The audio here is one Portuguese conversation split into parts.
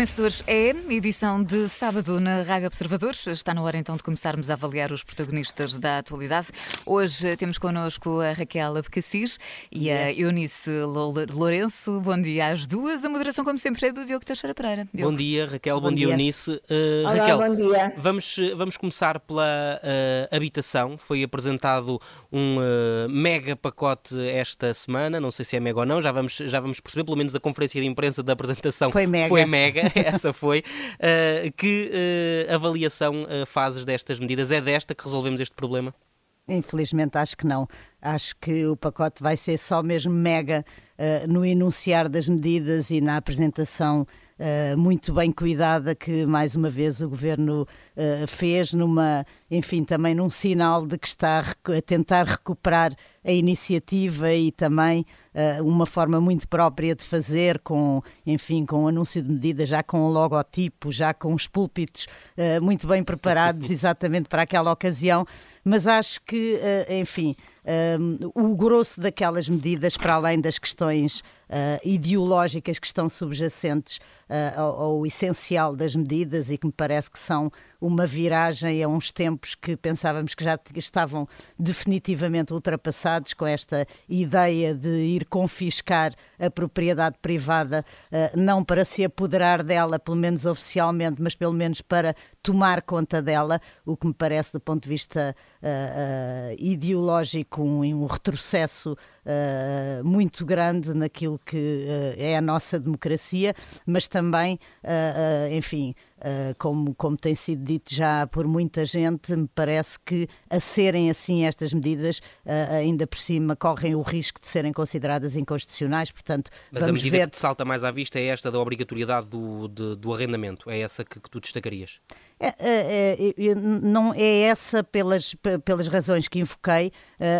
Vencedores é edição de sábado na Rádio Observadores. Está na hora então de começarmos a avaliar os protagonistas da atualidade. Hoje temos connosco a Raquel Abcacis e a Eunice Lourenço. Bom dia às duas. A moderação, como sempre, é do Diogo Teixeira Pereira. Diogo. Bom dia, Raquel. Bom, bom dia, dia, Eunice. Uh, Olá, Raquel, bom dia. Vamos, vamos começar pela uh, habitação. Foi apresentado um uh, mega pacote esta semana. Não sei se é mega ou não, já vamos, já vamos perceber. Pelo menos a conferência de imprensa da apresentação foi mega. Foi mega. essa foi. Uh, que uh, avaliação uh, fazes destas medidas? É desta que resolvemos este problema? Infelizmente acho que não. Acho que o pacote vai ser só mesmo mega uh, no enunciar das medidas e na apresentação uh, muito bem cuidada que mais uma vez o governo uh, fez numa, enfim, também num sinal de que está a, a tentar recuperar a iniciativa e também uma forma muito própria de fazer com, enfim, com o anúncio de medidas, já com o logotipo, já com os púlpitos muito bem preparados exatamente para aquela ocasião, mas acho que, enfim, um, o grosso daquelas medidas, para além das questões uh, ideológicas que estão subjacentes uh, ao, ao, essencial das medidas e que me parece que são uma viragem a uns tempos que pensávamos que já estavam definitivamente ultrapassados com esta ideia de ir confiscar a propriedade privada, uh, não para se apoderar dela, pelo menos oficialmente, mas pelo menos para tomar conta dela, o que me parece do ponto de vista ideológico um, um retrocesso muito grande naquilo que uh, é a nossa democracia, mas também, uh, enfim, como, como tem sido dito já por muita gente, me parece que a serem assim estas medidas, ainda por cima correm o risco de serem consideradas inconstitucionais, portanto Mas a medida ver... que te salta mais à vista é esta da obrigatoriedade do, de, do arrendamento, é essa que, que tu destacarias? É, é, é, não é essa pelas, pelas razões que invoquei,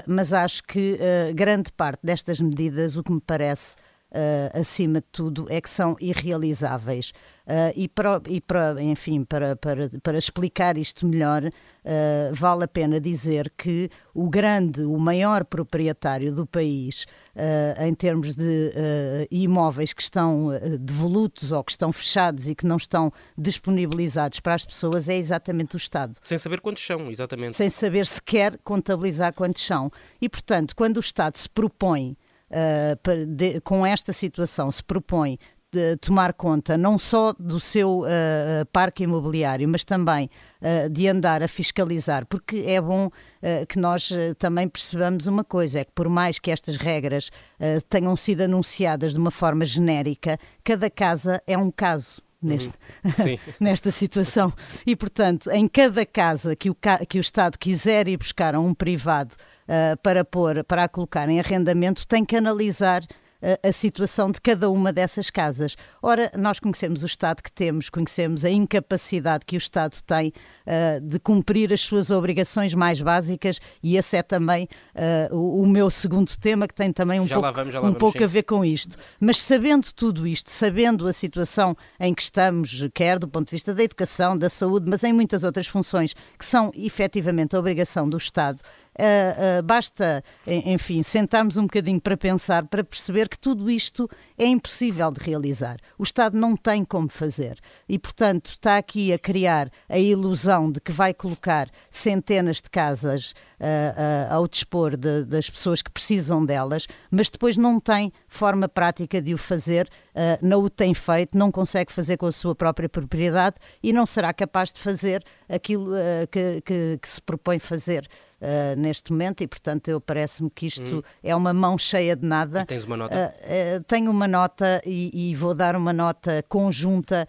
mas acho que grande parte destas medidas, o que me parece uh, acima de tudo, é que são irrealizáveis. Uh, e, para, e para, enfim, para, para, para explicar isto melhor, uh, vale a pena dizer que o grande, o maior proprietário do país, uh, em termos de imóveis que estão devolutos ou que estão fechados e que não estão disponibilizados para as pessoas, é exatamente o Estado. Sem saber quantos são, exatamente. Sem saber sequer contabilizar quantos são. E, portanto, quando o Estado se propõe uh, de, com esta situação se propõe de tomar conta não só do seu uh, parque imobiliário, mas também uh, de andar a fiscalizar, porque é bom uh, que nós também percebamos uma coisa: é que por mais que estas regras tenham sido anunciadas de uma forma genérica, cada casa é um caso neste, uhum. nesta situação. E, portanto, em cada casa que o, que o Estado quiser ir buscar a um privado para, pôr, para a colocar em arrendamento, tem que analisar a situação de cada uma dessas casas. Ora, nós conhecemos o Estado que temos, conhecemos a incapacidade que o Estado tem uh, de cumprir as suas obrigações mais básicas e esse é também uh, o, o, meu segundo tema, que tem também um já pouco, vamos, um vamos, pouco a ver com isto. Mas sabendo tudo isto, sabendo a situação em que estamos, quer do ponto de vista da educação, da saúde, mas em muitas outras funções que são efetivamente a obrigação do Estado, Uh, uh, basta, enfim, sentarmos um bocadinho para pensar, para perceber que tudo isto é impossível de realizar. O Estado não tem como fazer. E, portanto, está aqui a criar a ilusão de que vai colocar centenas de casas uh, ao dispor de, das pessoas que precisam delas, mas depois não tem forma prática de o fazer, não o tem feito, não consegue fazer com a sua própria propriedade e não será capaz de fazer aquilo que, que, que se propõe fazer uh, neste momento e, portanto, eu parece-me que isto hum. é uma mão cheia de nada. E tens uma nota? Uh, tenho uma nota e, e, vou dar uma nota conjunta,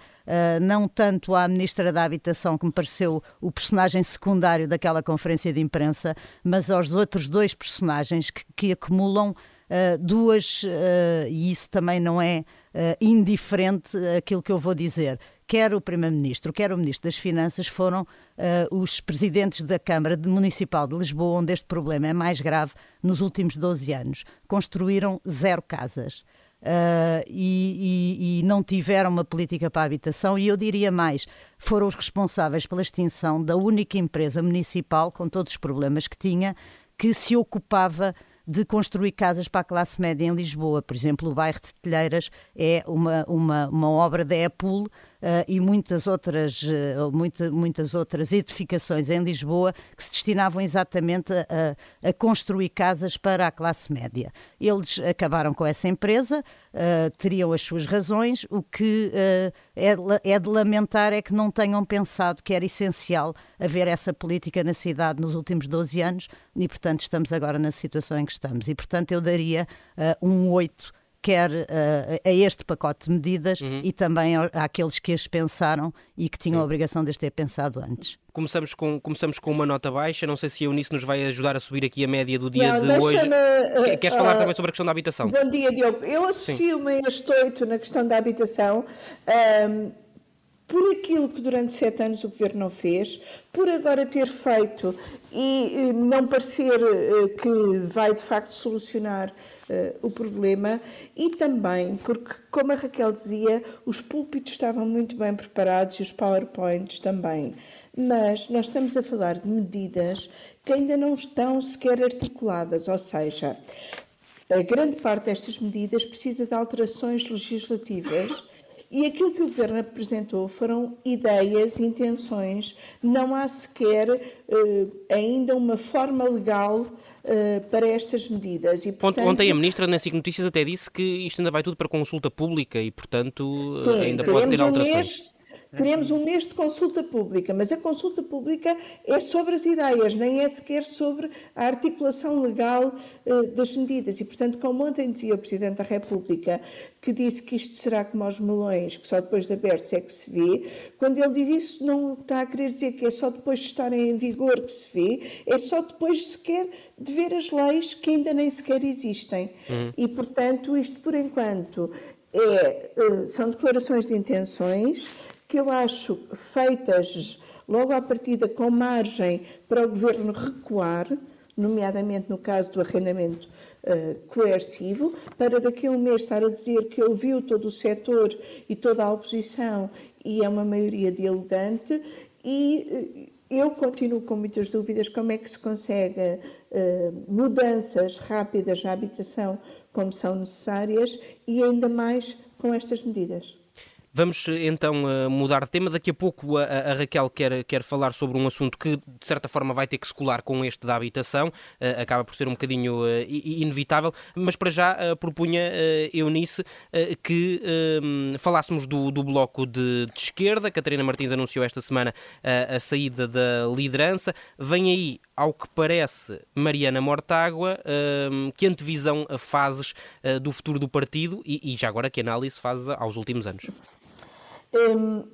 não tanto à Ministra da Habitação, que me pareceu o personagem secundário daquela conferência de imprensa, mas aos outros dois personagens que, que acumulam Uh, duas, uh, e isso também não é uh, indiferente aquilo que eu vou dizer quer o Primeiro-Ministro, quer o Ministro das Finanças, foram uh, os presidentes da Câmara Municipal de Lisboa, onde este problema é mais grave nos últimos 12 anos. Construíram zero casas. Uh, e, e, e, não tiveram uma política para a habitação, e eu diria mais: foram os responsáveis pela extinção da única empresa municipal, com todos os problemas que tinha, que se ocupava de construir casas para a classe média em Lisboa. Por exemplo, o bairro de Telheiras é uma, uma, uma obra da Apul e muitas outras, muita, muitas outras edificações em Lisboa que se destinavam exatamente a, a construir casas para a classe média. Eles acabaram com essa empresa, teriam as suas razões, o que é, é de lamentar é que não tenham pensado que era essencial haver essa política na cidade nos últimos 12 anos e, portanto, estamos agora na situação em que estamos. E, portanto, eu daria uh, um 8 quer uh, a este pacote de medidas uhum. e também àqueles que as pensaram e que tinham Sim. a obrigação de as ter pensado antes. Começamos com, começamos com uma nota baixa, não sei se a Eunice nos vai ajudar a subir aqui a média do dia não, de hoje. Uh, Queres falar uh, também sobre a questão da habitação? Bom dia, Diogo. Eu associo-me a este oito na questão da habitação. Um, por aquilo que durante sete anos o Governo não fez, por agora ter feito e não parecer eh, que vai de facto solucionar uh, o problema, e também porque, como a Raquel dizia, os púlpitos estavam muito bem preparados e os PowerPoints também. Mas nós estamos a falar de medidas que ainda não estão sequer articuladas, ou seja, a grande parte destas medidas precisa de alterações legislativas e aquilo que o Governo apresentou foram ideias, intenções, não há sequer uh, ainda uma forma legal uh, para estas medidas. E, portanto... Ontem a Ministra nas SIC Notícias até disse que isto ainda vai tudo para consulta pública e, portanto, Sim, ainda pode ter alterações. Um mês Teremos um mês de consulta pública, mas a consulta pública é sobre as ideias, nem é sequer sobre a articulação legal uh, das medidas. E, portanto, como ontem dizia o Presidente da República, que disse que isto será como aos melões, que só depois de abertos é que se vê, quando ele diz isso, não está a querer dizer que é só depois de estarem em vigor que se vê, é só depois sequer de ver as leis que ainda nem sequer existem. Uhum. E, portanto, isto por enquanto é, eh, são declarações de intenções que eu acho feitas logo à partida com margem para o governo recuar, nomeadamente no caso do arrendamento uh, coercivo, para daqui a um mês estar a dizer que ouviu todo o setor e toda a oposição e é uma maioria dialogante e uh, eu continuo com muitas dúvidas como é que se consegue uh, mudanças rápidas na habitação como são necessárias e ainda mais com estas medidas. Vamos então eh, mudar de tema. Daqui a pouco a, a, Raquel quer, quer falar sobre um assunto que, de certa forma, vai ter que se colar com este da habitação. Uh, acaba por ser um bocadinho uh, inevitável. Mas para já propunha Eunice que falássemos do, do bloco de, de, esquerda. Catarina Martins anunciou esta semana a saída da liderança. Vem aí, ao que parece, Mariana Mortágua. que antevisão a fases do futuro do partido e, e já agora que análise faz aos últimos anos? Em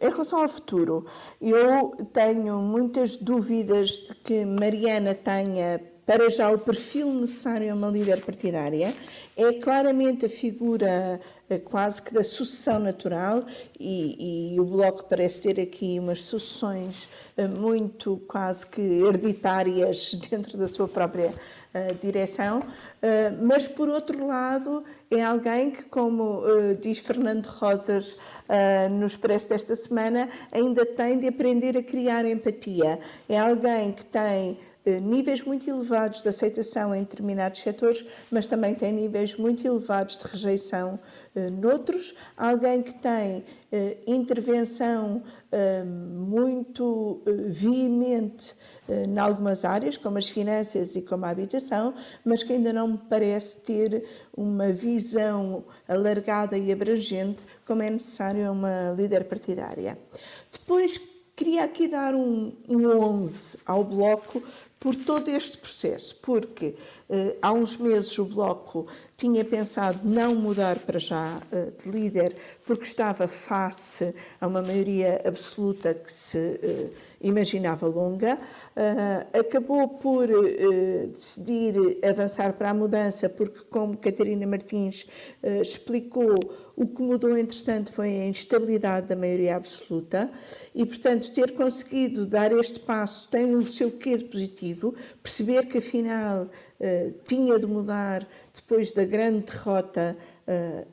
relação ao futuro, eu tenho muitas dúvidas de que Mariana tenha para já o perfil necessário a uma líder partidária. É claramente a figura eh, quase que da sucessão natural e, e o Bloco parece ter aqui umas sucessões eh, muito quase que hereditárias dentro da sua própria uh, direção. Uh, mas, por outro lado, é alguém que, como uh, diz Fernando Rosas uh, no Expresso desta semana, ainda tem de aprender a criar empatia. É alguém que tem níveis muito elevados de aceitação em determinados setores, mas também tem níveis muito elevados de rejeição noutros. Alguém que tem intervenção muito veemente em algumas áreas, como as finanças e como a habitação, mas que ainda não me parece ter uma visão alargada e abrangente como é necessário a uma líder partidária. Depois, queria aqui dar um, um 11 ao Bloco por todo este processo, porque eh, há uns meses o Bloco tinha pensado não mudar para já eh, de líder, porque estava face a uma maioria absoluta que se eh, imaginava longa. Uh, acabou por uh, decidir avançar para a mudança, porque, como Catarina Martins uh, explicou, o que mudou, entretanto, foi a instabilidade da maioria absoluta e, portanto, ter conseguido dar este passo tem o seu quê de positivo, perceber que, afinal, tinha de mudar depois da grande derrota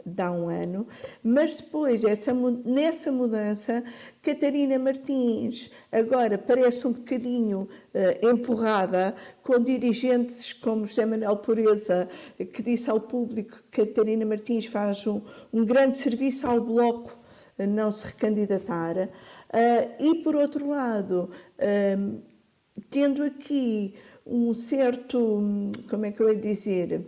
de há um ano, mas depois, essa, nessa mudança, Catarina Martins agora parece um bocadinho uh, empurrada com dirigentes como José Manuel Pureza, que disse ao público que Catarina Martins faz um, um grande serviço ao Bloco não se recandidatar. E, por outro lado, tendo aqui um certo, como é que eu ia dizer,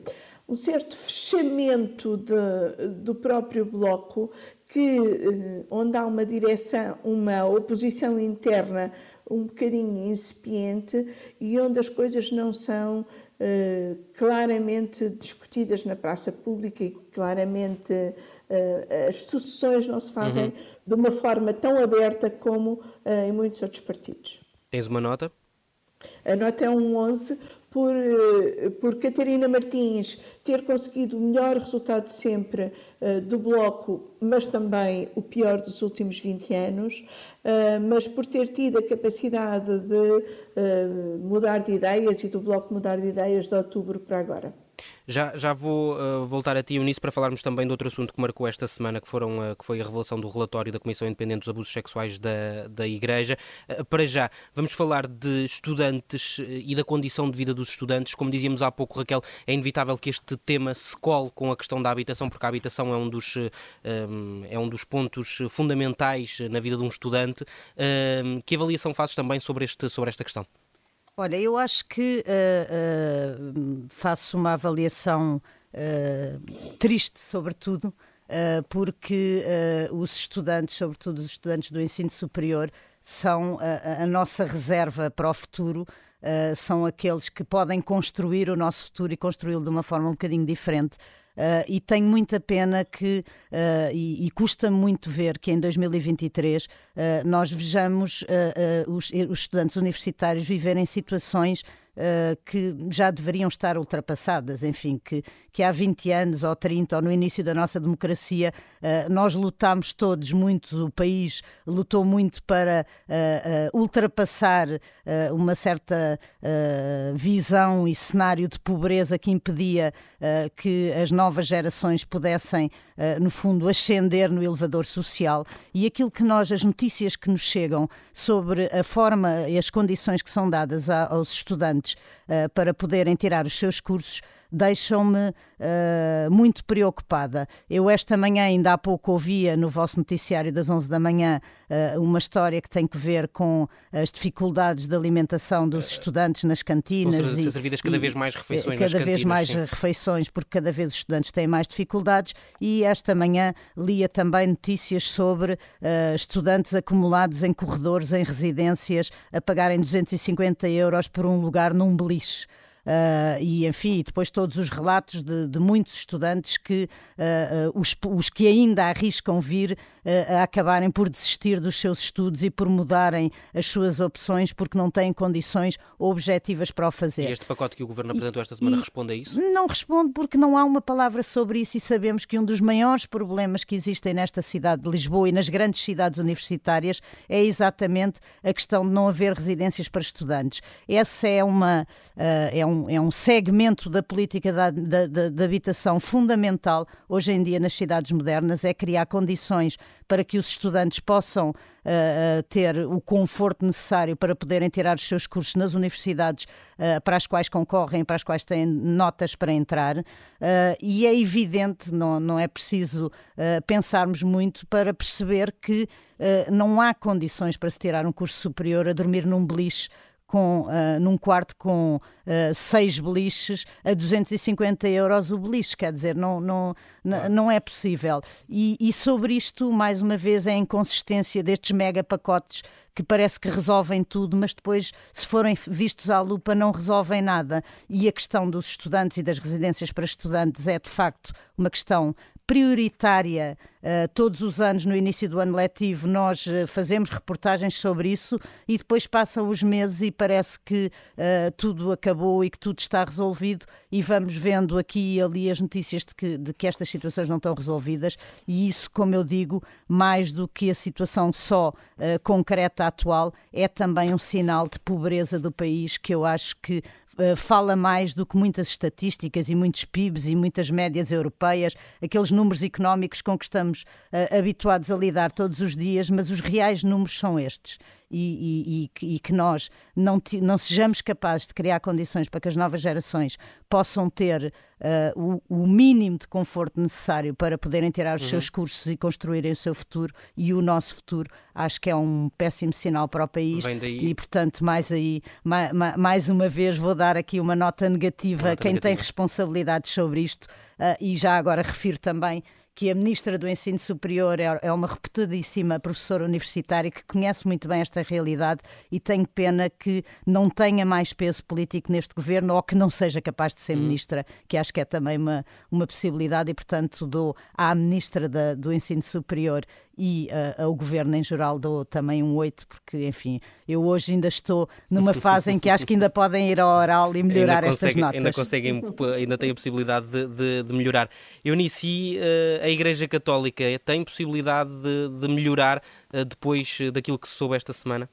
um certo fechamento de, do próprio bloco, que, eh, onde há uma direção, uma oposição interna um bocadinho incipiente e onde as coisas não são uh, claramente discutidas na praça pública e claramente uh, as sucessões não se fazem uhum. de uma forma tão aberta como em muitos outros partidos. Tens uma nota? A nota é um 11 por, eh, por Catarina Martins ter conseguido o melhor resultado sempre uh, do Bloco, mas também o pior dos últimos 20 anos, uh, mas por ter tido a capacidade de uh, mudar de ideias e do Bloco mudar de ideias de outubro para agora. Já, já vou uh, voltar a ti, Eunice, para falarmos também de outro assunto que marcou esta semana, que, foram, uh, que foi a revelação do relatório da Comissão Independente dos Abusos Sexuais da, da Igreja. Uh, para já, vamos falar de estudantes e da condição de vida dos estudantes. Como dizíamos há pouco, Raquel, é inevitável que este tema se cole com a questão da habitação, porque a habitação é um dos, um, é um dos pontos fundamentais na vida de um estudante. que avaliação fazes também sobre, este, sobre esta questão? Olha, eu acho que uh, uh, faço uma avaliação uh, triste, sobretudo, porque os estudantes, sobretudo os estudantes do ensino superior, são a, a nossa reserva para o futuro. são aqueles que podem construir o nosso futuro e construí-lo de uma forma um bocadinho diferente. Uh, e tenho muita pena que, uh, e, e, custa muito ver que em 2023 uh, nós vejamos os, os estudantes universitários viverem situações uh, que já deveriam estar ultrapassadas, enfim, que, que há 20 anos ou 30 ou no início da nossa democracia uh, nós lutámos todos muito, o país lutou muito para uh, ultrapassar uma certa visão e cenário de pobreza que impedia que as novas gerações pudessem, no fundo, ascender no elevador social. E aquilo que nós, as notícias que nos chegam sobre a forma e as condições que são dadas aos estudantes uh, para poderem tirar os seus cursos deixam-me uh, muito preocupada. Eu esta manhã, ainda há pouco, ouvia no vosso noticiário das 11 da manhã uh, uma história que tem que ver com as dificuldades de alimentação dos estudantes nas cantinas. Vão ser servidas cada e, vez mais refeições Cada vez mais sim. refeições, porque cada vez os estudantes têm mais dificuldades e esta manhã lia também notícias sobre uh, estudantes acumulados em corredores, em residências, a pagarem 250 euros por um lugar num beliche. Uh, e enfim, depois todos os relatos de, de muitos estudantes que uh, os, os, que ainda arriscam vir a acabarem por desistir dos seus estudos e por mudarem as suas opções porque não têm condições objetivas para o fazer. E este pacote que o Governo apresentou esta semana e, responde a isso? Não responde porque não há uma palavra sobre isso e sabemos que um dos maiores problemas que existem nesta cidade de Lisboa e nas grandes cidades universitárias é exatamente a questão de não haver residências para estudantes. Essa é uma é um um, é um segmento da política da, da, da, da habitação fundamental hoje em dia nas cidades modernas, é criar condições para que os estudantes possam uh, ter o conforto necessário para poderem tirar os seus cursos nas universidades uh, para as quais concorrem, para as quais têm notas para entrar. Uh, e é evidente, não, não é preciso pensarmos muito para perceber que não há condições para se tirar um curso superior a dormir num beliche com, uh, num quarto com uh, seis beliches a 250 euros o beliche, quer dizer, não, não, não é possível. E, e sobre isto, mais uma vez, é a inconsistência destes mega pacotes que parece que resolvem tudo, mas depois, se forem vistos à lupa, não resolvem nada. E a questão dos estudantes e das residências para estudantes é, de facto, uma questão prioritária. Uh, todos os anos, no início do ano letivo, nós uh, fazemos reportagens sobre isso e depois passam os meses e parece que uh, tudo acabou e que tudo está resolvido e vamos vendo aqui e ali as notícias de que, de que estas situações não estão resolvidas e isso, como eu digo, mais do que a situação só concreta atual, é também um sinal de pobreza do país que eu acho que fala mais do que muitas estatísticas e muitos PIBs e muitas médias europeias, aqueles números económicos com que estamos uh, habituados a lidar todos os dias, mas os reais números são estes. E, e, e que nós não, não sejamos capazes de criar condições para que as novas gerações possam ter uh, o, o, mínimo de conforto necessário para poderem tirar os uhum. seus cursos e construírem o seu futuro e o nosso futuro, acho que é um péssimo sinal para o país. E, portanto, mais aí, mais, mais uma vez, vou dar aqui uma nota negativa a quem negativa. tem responsabilidades sobre isto uh, e já agora refiro também que a Ministra do Ensino Superior é, é uma reputadíssima professora universitária que conhece muito bem esta realidade e tenho pena que não tenha mais peso político neste governo ou que não seja capaz de ser hum. Ministra, que acho que é também uma, uma possibilidade e, portanto, dou à Ministra da, do Ensino Superior e uh, ao governo em geral dou também um 8, porque, enfim, eu hoje ainda estou numa fase em que acho que ainda podem ir ao oral e melhorar ainda estas notas. Ainda conseguem, ainda têm a possibilidade de, de, de melhorar. Eunice, uh, a Igreja Católica tem possibilidade de, de melhorar uh, depois daquilo que se soube esta semana?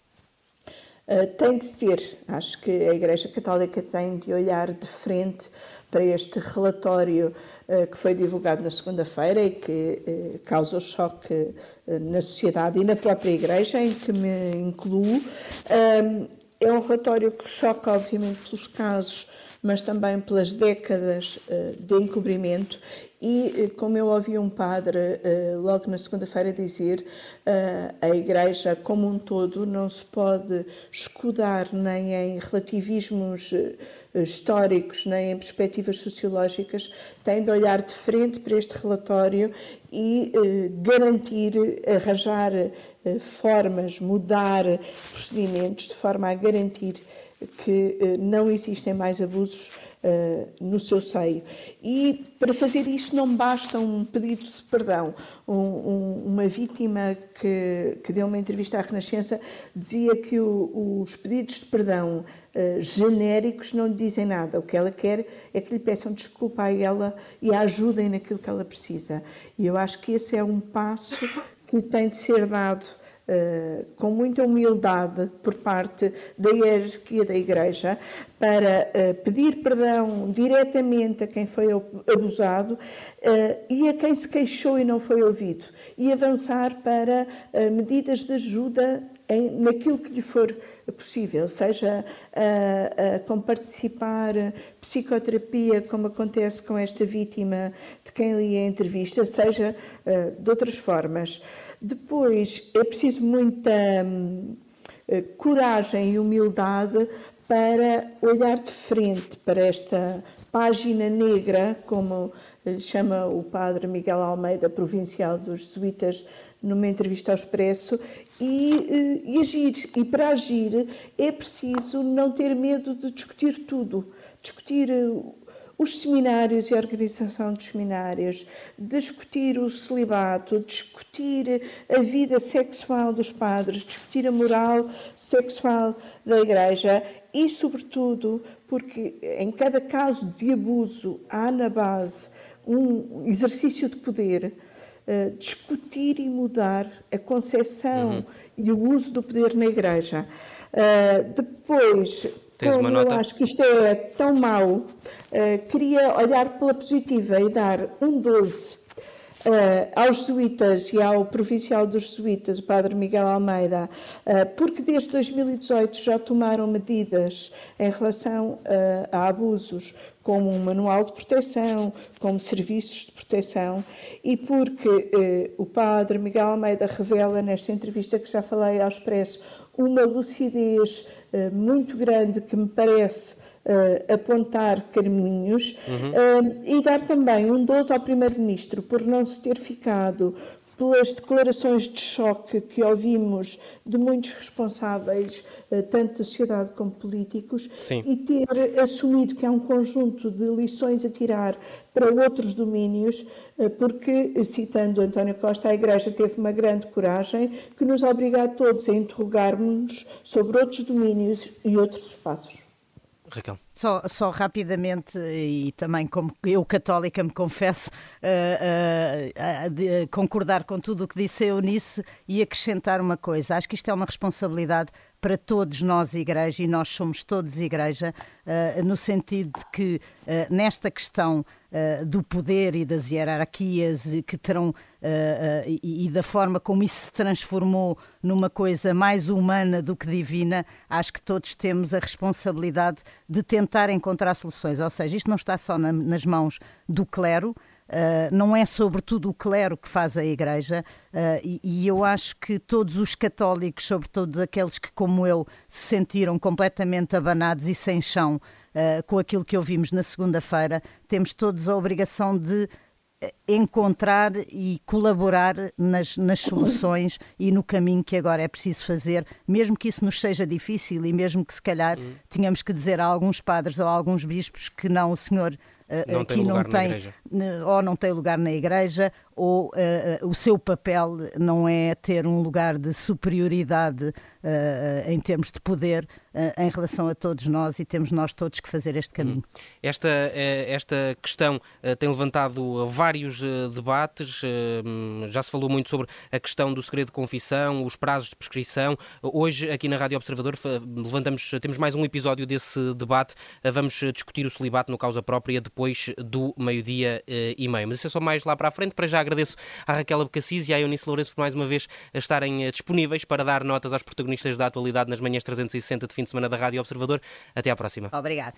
Uh, tem de ter. Acho que a Igreja Católica tem de olhar de frente para este relatório uh, que foi divulgado na segunda-feira e que uh, causa choque na sociedade e na própria Igreja, em que me incluo. é um relatório que choca, obviamente, pelos casos mas também pelas décadas uh, de encobrimento. E, uh, como eu ouvi um padre uh, logo na segunda-feira dizer, a Igreja como um todo não se pode escudar nem em relativismos históricos, nem em perspectivas sociológicas, tem de olhar de frente para este relatório e garantir, arranjar formas, mudar procedimentos de forma a garantir que eh, não existem mais abusos uh, no seu seio. E para fazer isso não basta um pedido de perdão. Um, um, uma vítima que, que deu uma entrevista à Renascença dizia que o, os pedidos de perdão uh, genéricos não lhe dizem nada. O que ela quer é que lhe peçam desculpa a ela e a ajudem naquilo que ela precisa. E eu acho que esse é um passo que tem de ser dado Uh, com muita humildade por parte da hierarquia da Igreja para uh, pedir perdão diretamente a quem foi abusado uh, e a quem se queixou e não foi ouvido e avançar para medidas de ajuda em, naquilo que lhe for possível, seja com participar psicoterapia, como acontece com esta vítima de quem li a entrevista, seja de outras formas. Depois, é preciso muita hum, eh, coragem e humildade para olhar de frente para esta página negra, como lhe chama o padre Miguel Almeida, provincial dos jesuítas, numa entrevista ao Expresso, e, eh, e agir. E para agir é preciso não ter medo de discutir tudo. Discutir eh, os seminários e a organização dos seminários, discutir o celibato, discutir a vida sexual dos padres, discutir a moral sexual da Igreja. E, sobretudo, porque em cada caso de abuso há na base um exercício de poder, uh, discutir e mudar a concepção uhum. e o uso do poder na Igreja. Uh, depois, Tens nota? Eu acho que isto é tão mau. Uh, queria olhar pela positiva e dar um 12 uh, aos jesuítas e ao provincial dos jesuítas, o padre Miguel Almeida, uh, porque desde 2018 já tomaram medidas em relação a abusos, como um manual de proteção, como serviços de proteção, e porque o padre Miguel Almeida revela nesta entrevista que já falei ao Expresso uma lucidez uh, muito grande que me parece uh, apontar caminhos uhum. uh, e dar também um 12 ao Primeiro-Ministro por não se ter ficado pelas declarações de choque que ouvimos de muitos responsáveis, tanto da sociedade como políticos, Sim. e ter assumido que há um conjunto de lições a tirar para outros domínios, eh, porque, citando António Costa, a Igreja teve uma grande coragem que nos obriga a todos a interrogarmos sobre outros domínios e outros espaços. Raquel. Só, só rapidamente, e também como eu católica me confesso, uh, uh, uh, concordar com tudo o que disse a Eunice e acrescentar uma coisa. Acho que isto é uma responsabilidade para todos nós, Igreja, e nós somos todos Igreja, uh, no sentido de que uh, nesta questão uh, do poder e das hierarquias que terão e, e, da forma como isso se transformou numa coisa mais humana do que divina, acho que todos temos a responsabilidade de tentar encontrar soluções. Ou seja, isto não está só na, nas mãos do clero. Uh, não é sobretudo o clero que faz a Igreja, uh, e, e, eu acho que todos os católicos, sobretudo aqueles que, como eu, se sentiram completamente abanados e sem chão uh, com aquilo que ouvimos na segunda-feira, temos todos a obrigação de encontrar e colaborar nas, nas soluções e no caminho que agora é preciso fazer, mesmo que isso nos seja difícil e mesmo que se calhar uhum. tenhamos que dizer a alguns padres ou a alguns bispos que não, o senhor não aqui tem não tem ou não tem lugar na igreja ou uh, o seu papel não é ter um lugar de superioridade uh, em termos de poder uh, em relação a todos nós e temos nós todos que fazer este caminho. Hum. Esta, esta questão tem levantado vários debates, hum, já se falou muito sobre a questão do segredo de confissão, os prazos de prescrição. Hoje, aqui na Rádio Observador, levantamos, temos mais um episódio desse debate. Vamos discutir o celibato no causa própria depois do meio-dia e meio. Mas isso é só mais lá para a frente. Para já agradeço à Raquel Abcacis e à Eunice Lourenço por mais uma vez estarem eh, disponíveis para dar notas aos protagonistas da atualidade nas manhãs 360 de fim de semana da Rádio Observador. Até à próxima. Obrigado.